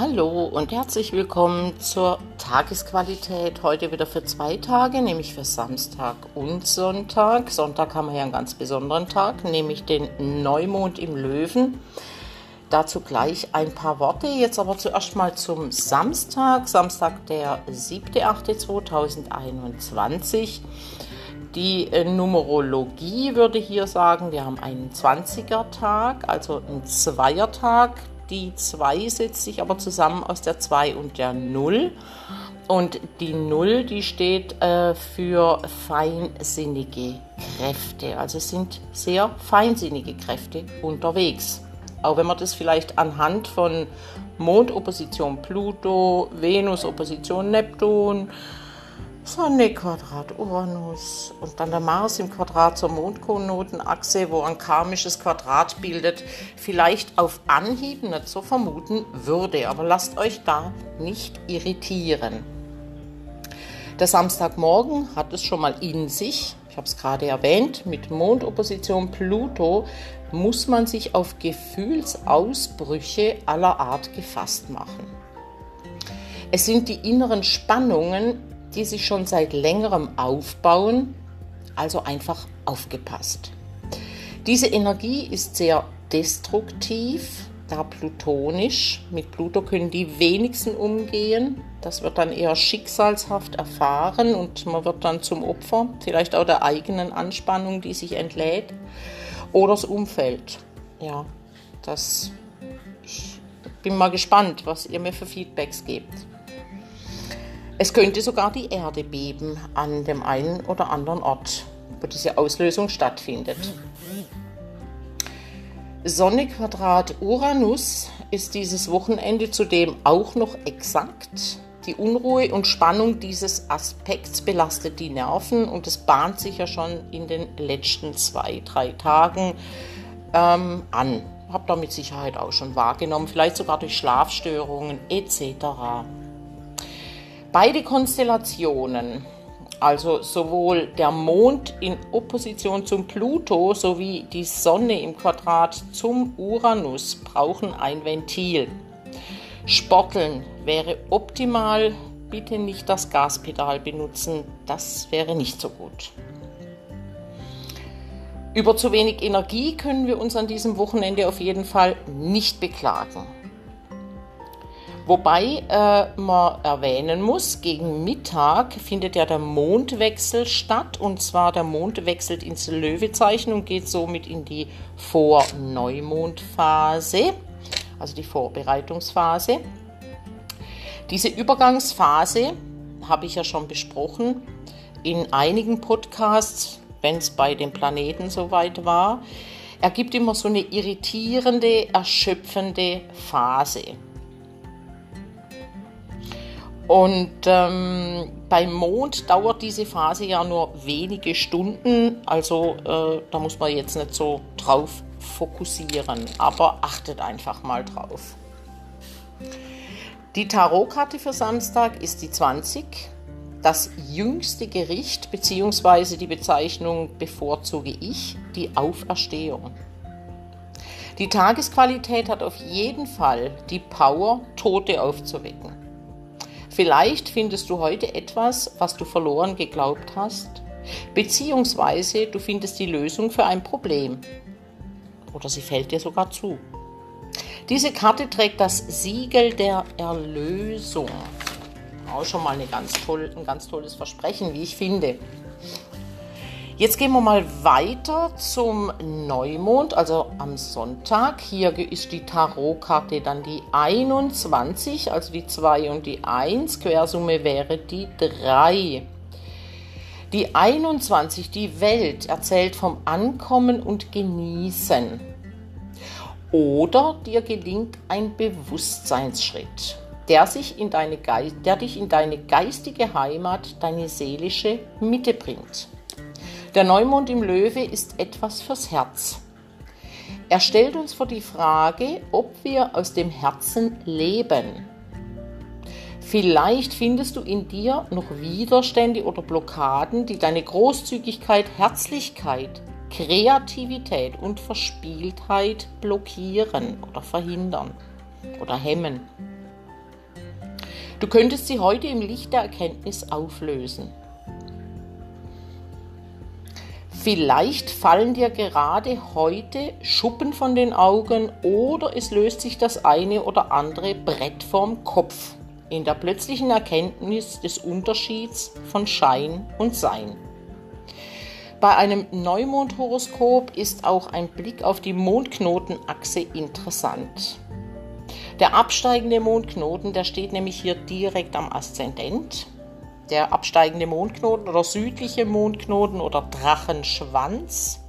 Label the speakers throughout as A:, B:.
A: Hallo und herzlich willkommen zur Tagesqualität. Heute wieder für zwei Tage, nämlich für Samstag und Sonntag. Sonntag haben wir ja einen ganz besonderen Tag, nämlich den Neumond im Löwen. Dazu gleich ein paar Worte. Jetzt aber zuerst mal zum Samstag. Samstag, der 7.8.2021. Die äh, Numerologie würde hier sagen, wir haben einen 20er-Tag, also einen Zweiertag. Die 2 setzt sich aber zusammen aus der 2 und der 0. Und die 0, die steht äh, für feinsinnige Kräfte. Also es sind sehr feinsinnige Kräfte unterwegs. Auch wenn man das vielleicht anhand von Mondopposition Pluto, Venus-Opposition Neptun, Sonne Quadrat Uranus und dann der Mars im Quadrat zur Mondkonotenachse, wo ein karmisches Quadrat bildet, vielleicht auf Anhieb nicht so vermuten würde. Aber lasst euch da nicht irritieren. Der Samstagmorgen hat es schon mal in sich. Ich habe es gerade erwähnt, mit Mondopposition Pluto muss man sich auf Gefühlsausbrüche aller Art gefasst machen. Es sind die inneren Spannungen, die sich schon seit längerem aufbauen, also einfach aufgepasst. Diese Energie ist sehr destruktiv, da plutonisch. Mit Pluto können die wenigsten umgehen. Das wird dann eher schicksalshaft erfahren und man wird dann zum Opfer, vielleicht auch der eigenen Anspannung, die sich entlädt, oder das Umfeld. Ja, das ich bin mal gespannt, was ihr mir für Feedbacks gebt. Es könnte sogar die Erde beben an dem einen oder anderen Ort, wo diese Auslösung stattfindet. Sonne Quadrat Uranus ist dieses Wochenende zudem auch noch exakt. Die Unruhe und Spannung dieses Aspekts belastet die Nerven und es bahnt sich ja schon in den letzten zwei, drei Tagen ähm, an. Habt ihr mit Sicherheit auch schon wahrgenommen, vielleicht sogar durch Schlafstörungen etc. Beide Konstellationen, also sowohl der Mond in Opposition zum Pluto sowie die Sonne im Quadrat zum Uranus, brauchen ein Ventil. Sporteln wäre optimal, bitte nicht das Gaspedal benutzen, das wäre nicht so gut. Über zu wenig Energie können wir uns an diesem Wochenende auf jeden Fall nicht beklagen. Wobei äh, man erwähnen muss, gegen Mittag findet ja der Mondwechsel statt und zwar der Mond wechselt ins Löwezeichen und geht somit in die Vorneumondphase, also die Vorbereitungsphase. Diese Übergangsphase habe ich ja schon besprochen in einigen Podcasts, wenn es bei den Planeten soweit war, ergibt immer so eine irritierende, erschöpfende Phase. Und ähm, beim Mond dauert diese Phase ja nur wenige Stunden, also äh, da muss man jetzt nicht so drauf fokussieren, aber achtet einfach mal drauf. Die Tarotkarte für Samstag ist die 20. Das jüngste Gericht bzw. die Bezeichnung bevorzuge ich, die Auferstehung. Die Tagesqualität hat auf jeden Fall die Power, Tote aufzuwecken. Vielleicht findest du heute etwas, was du verloren geglaubt hast, beziehungsweise du findest die Lösung für ein Problem. Oder sie fällt dir sogar zu. Diese Karte trägt das Siegel der Erlösung. Auch schon mal ganz toll, ein ganz tolles Versprechen, wie ich finde. Jetzt gehen wir mal weiter zum Neumond, also am Sonntag. Hier ist die Tarotkarte dann die 21, also die 2 und die 1. Quersumme wäre die 3. Die 21, die Welt, erzählt vom Ankommen und Genießen. Oder dir gelingt ein Bewusstseinsschritt, der, sich in deine der dich in deine geistige Heimat, deine seelische Mitte bringt. Der Neumond im Löwe ist etwas fürs Herz. Er stellt uns vor die Frage, ob wir aus dem Herzen leben. Vielleicht findest du in dir noch Widerstände oder Blockaden, die deine Großzügigkeit, Herzlichkeit, Kreativität und Verspieltheit blockieren oder verhindern oder hemmen. Du könntest sie heute im Licht der Erkenntnis auflösen. Vielleicht fallen dir gerade heute Schuppen von den Augen oder es löst sich das eine oder andere Brett vorm Kopf in der plötzlichen Erkenntnis des Unterschieds von Schein und Sein. Bei einem Neumondhoroskop ist auch ein Blick auf die Mondknotenachse interessant. Der absteigende Mondknoten, der steht nämlich hier direkt am Aszendent der absteigende Mondknoten oder südliche Mondknoten oder Drachenschwanz.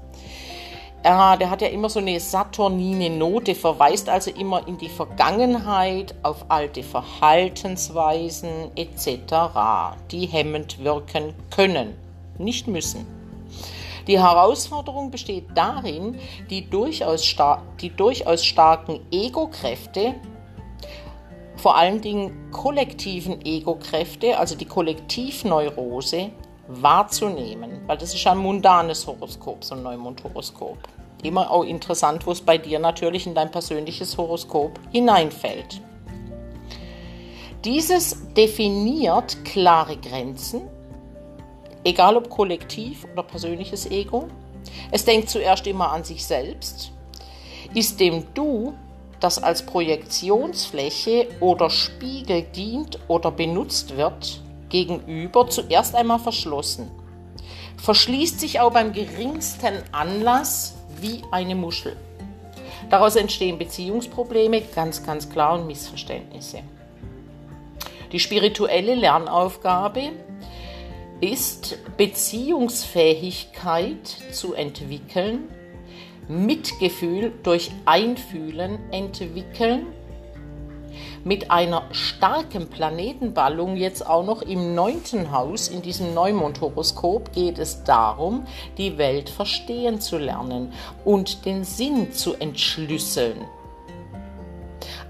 A: Ja, der hat ja immer so eine saturnine Note, verweist also immer in die Vergangenheit, auf alte Verhaltensweisen etc., die hemmend wirken können, nicht müssen. Die Herausforderung besteht darin, die durchaus, die durchaus starken Ego-Kräfte vor allen Dingen kollektiven Ego-Kräfte, also die Kollektivneurose, wahrzunehmen, weil das ist ein mundanes Horoskop, so ein Neumondhoroskop. Immer auch interessant, wo es bei dir natürlich in dein persönliches Horoskop hineinfällt. Dieses definiert klare Grenzen, egal ob kollektiv oder persönliches Ego. Es denkt zuerst immer an sich selbst, ist dem Du das als Projektionsfläche oder Spiegel dient oder benutzt wird, gegenüber zuerst einmal verschlossen. Verschließt sich auch beim geringsten Anlass wie eine Muschel. Daraus entstehen Beziehungsprobleme, ganz, ganz klar, und Missverständnisse. Die spirituelle Lernaufgabe ist, Beziehungsfähigkeit zu entwickeln Mitgefühl durch Einfühlen entwickeln. Mit einer starken Planetenballung jetzt auch noch im neunten Haus in diesem Neumondhoroskop geht es darum, die Welt verstehen zu lernen und den Sinn zu entschlüsseln.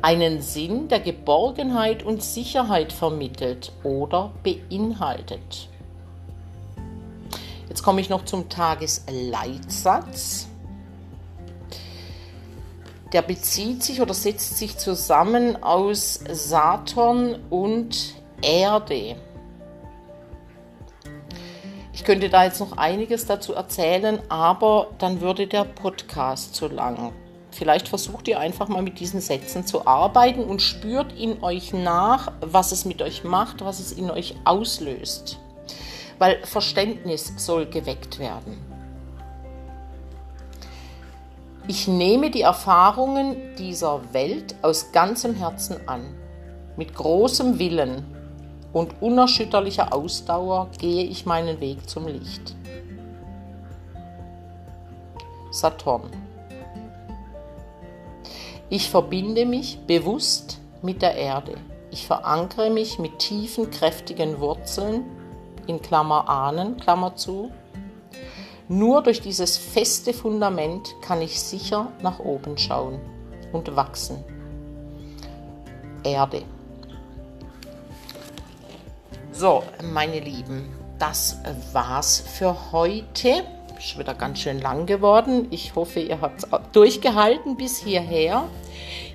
A: Einen Sinn, der Geborgenheit und Sicherheit vermittelt oder beinhaltet. Jetzt komme ich noch zum Tagesleitsatz der bezieht sich oder setzt sich zusammen aus Saturn und Erde. Ich könnte da jetzt noch einiges dazu erzählen, aber dann würde der Podcast zu lang. Vielleicht versucht ihr einfach mal mit diesen Sätzen zu arbeiten und spürt in euch nach, was es mit euch macht, was es in euch auslöst. Weil Verständnis soll geweckt werden. Ich nehme die Erfahrungen dieser Welt aus ganzem Herzen an. Mit großem Willen und unerschütterlicher Ausdauer gehe ich meinen Weg zum Licht. Saturn. Ich verbinde mich bewusst mit der Erde. Ich verankere mich mit tiefen, kräftigen Wurzeln, in Klammer Ahnen, Klammer zu, nur durch dieses feste Fundament kann ich sicher nach oben schauen und wachsen. Erde. So, meine Lieben, das war's für heute. Ist wieder ganz schön lang geworden. Ich hoffe, ihr habt durchgehalten bis hierher.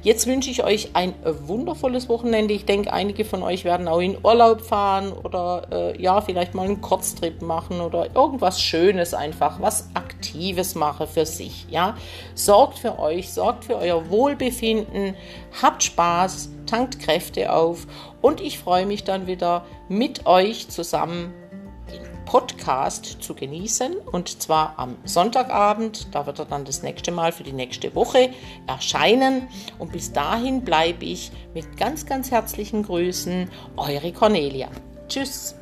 A: Jetzt wünsche ich euch ein wundervolles Wochenende. Ich denke, einige von euch werden auch in Urlaub fahren oder äh, ja, vielleicht mal einen Kurztrip machen oder irgendwas Schönes einfach, was Aktives mache für sich. Ja, sorgt für euch, sorgt für euer Wohlbefinden, habt Spaß, tankt Kräfte auf und ich freue mich dann wieder mit euch zusammen Podcast zu genießen und zwar am Sonntagabend. Da wird er dann das nächste Mal für die nächste Woche erscheinen. Und bis dahin bleibe ich mit ganz, ganz herzlichen Grüßen, eure Cornelia. Tschüss.